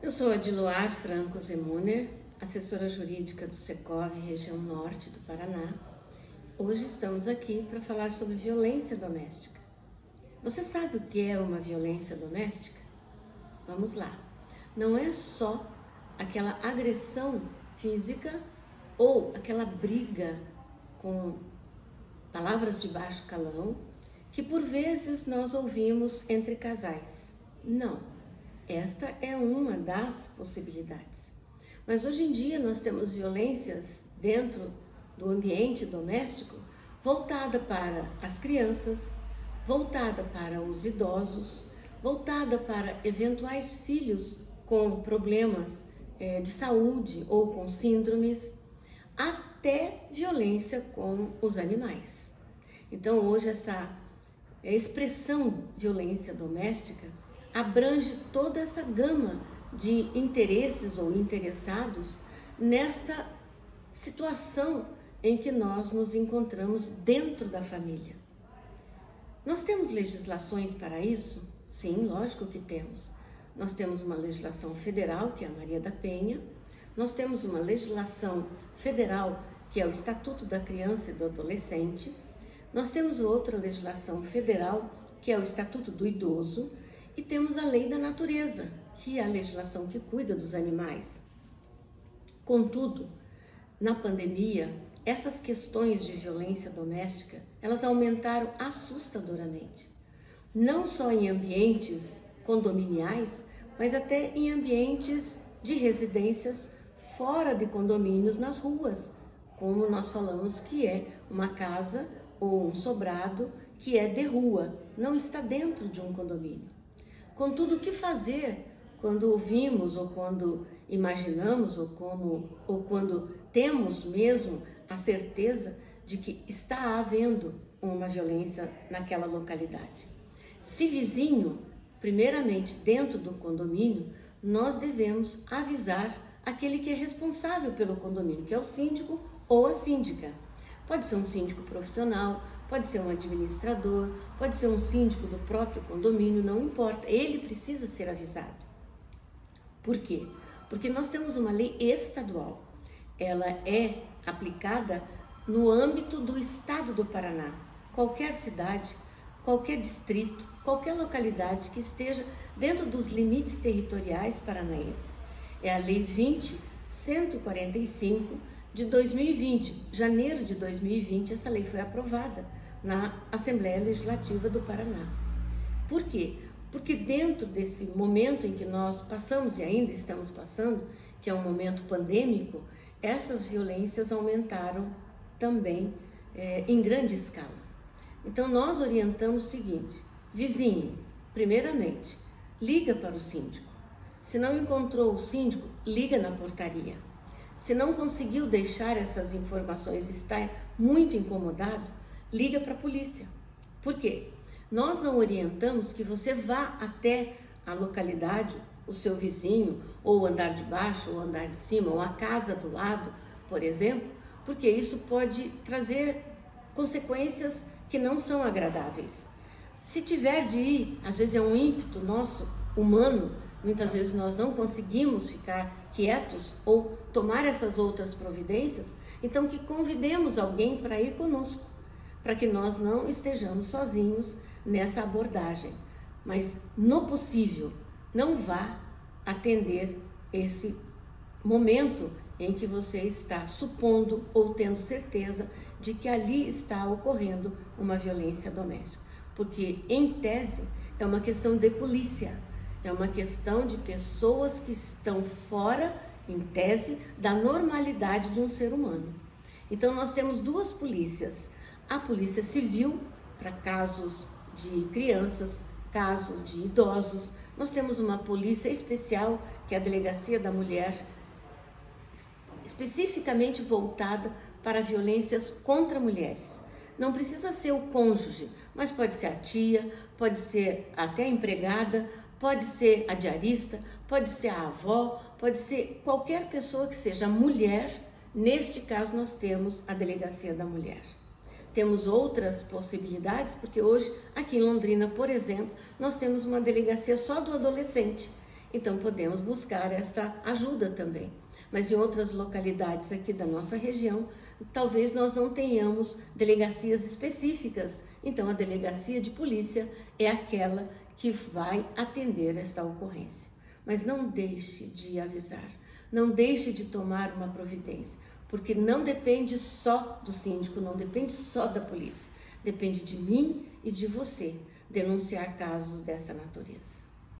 Eu sou a Diloar Franco Zemuner, assessora jurídica do Secov, região norte do Paraná. Hoje estamos aqui para falar sobre violência doméstica. Você sabe o que é uma violência doméstica? Vamos lá. Não é só aquela agressão física ou aquela briga com palavras de baixo calão que por vezes nós ouvimos entre casais. Não, esta é uma das possibilidades. Mas hoje em dia nós temos violências dentro do ambiente doméstico voltada para as crianças, voltada para os idosos, voltada para eventuais filhos com problemas é, de saúde ou com síndromes, até violência com os animais. Então, hoje, essa expressão violência doméstica abrange toda essa gama de interesses ou interessados nesta situação em que nós nos encontramos dentro da família. Nós temos legislações para isso? Sim, lógico que temos. Nós temos uma legislação federal, que é a Maria da Penha, nós temos uma legislação federal, que é o Estatuto da Criança e do Adolescente, nós temos outra legislação federal, que é o Estatuto do Idoso, e temos a Lei da Natureza, que é a legislação que cuida dos animais. Contudo, na pandemia, essas questões de violência doméstica, elas aumentaram assustadoramente. Não só em ambientes condominiais, mas até em ambientes de residências fora de condomínios nas ruas, como nós falamos que é uma casa ou um sobrado que é de rua, não está dentro de um condomínio. Contudo, o que fazer quando ouvimos ou quando imaginamos ou como ou quando temos mesmo a certeza de que está havendo uma violência naquela localidade. Se vizinho, primeiramente dentro do condomínio, nós devemos avisar aquele que é responsável pelo condomínio, que é o síndico ou a síndica. Pode ser um síndico profissional, pode ser um administrador, pode ser um síndico do próprio condomínio, não importa, ele precisa ser avisado. Por quê? Porque nós temos uma lei estadual. Ela é aplicada no âmbito do estado do Paraná. Qualquer cidade, qualquer distrito, qualquer localidade que esteja dentro dos limites territoriais paranaenses. É a Lei 20.145 de 2020, janeiro de 2020, essa lei foi aprovada na Assembleia Legislativa do Paraná. Por quê? Porque dentro desse momento em que nós passamos e ainda estamos passando, que é um momento pandêmico, essas violências aumentaram também é, em grande escala. Então, nós orientamos o seguinte: vizinho, primeiramente, liga para o síndico. Se não encontrou o síndico, liga na portaria. Se não conseguiu deixar essas informações, está muito incomodado, liga para a polícia. Por quê? Nós não orientamos que você vá até a localidade, o seu vizinho, ou o andar de baixo, ou o andar de cima, ou a casa do lado, por exemplo, porque isso pode trazer consequências que não são agradáveis. Se tiver de ir, às vezes é um ímpeto nosso, humano, muitas vezes nós não conseguimos ficar quietos ou tomar essas outras providências, então que convidemos alguém para ir conosco, para que nós não estejamos sozinhos nessa abordagem. Mas, no possível, não vá atender esse momento em que você está supondo ou tendo certeza de que ali está ocorrendo uma violência doméstica. Porque, em tese, é uma questão de polícia, é uma questão de pessoas que estão fora, em tese, da normalidade de um ser humano. Então, nós temos duas polícias: a Polícia Civil, para casos de crianças, casos de idosos. Nós temos uma polícia especial, que é a Delegacia da Mulher, especificamente voltada para violências contra mulheres. Não precisa ser o cônjuge, mas pode ser a tia, pode ser até a empregada, pode ser a diarista, pode ser a avó, pode ser qualquer pessoa que seja mulher. Neste caso, nós temos a Delegacia da Mulher. Temos outras possibilidades, porque hoje, aqui em Londrina, por exemplo, nós temos uma delegacia só do adolescente. Então podemos buscar esta ajuda também. Mas em outras localidades aqui da nossa região, talvez nós não tenhamos delegacias específicas. Então a delegacia de polícia é aquela que vai atender essa ocorrência. Mas não deixe de avisar, não deixe de tomar uma providência, porque não depende só do síndico, não depende só da polícia, depende de mim e de você denunciar casos dessa natureza.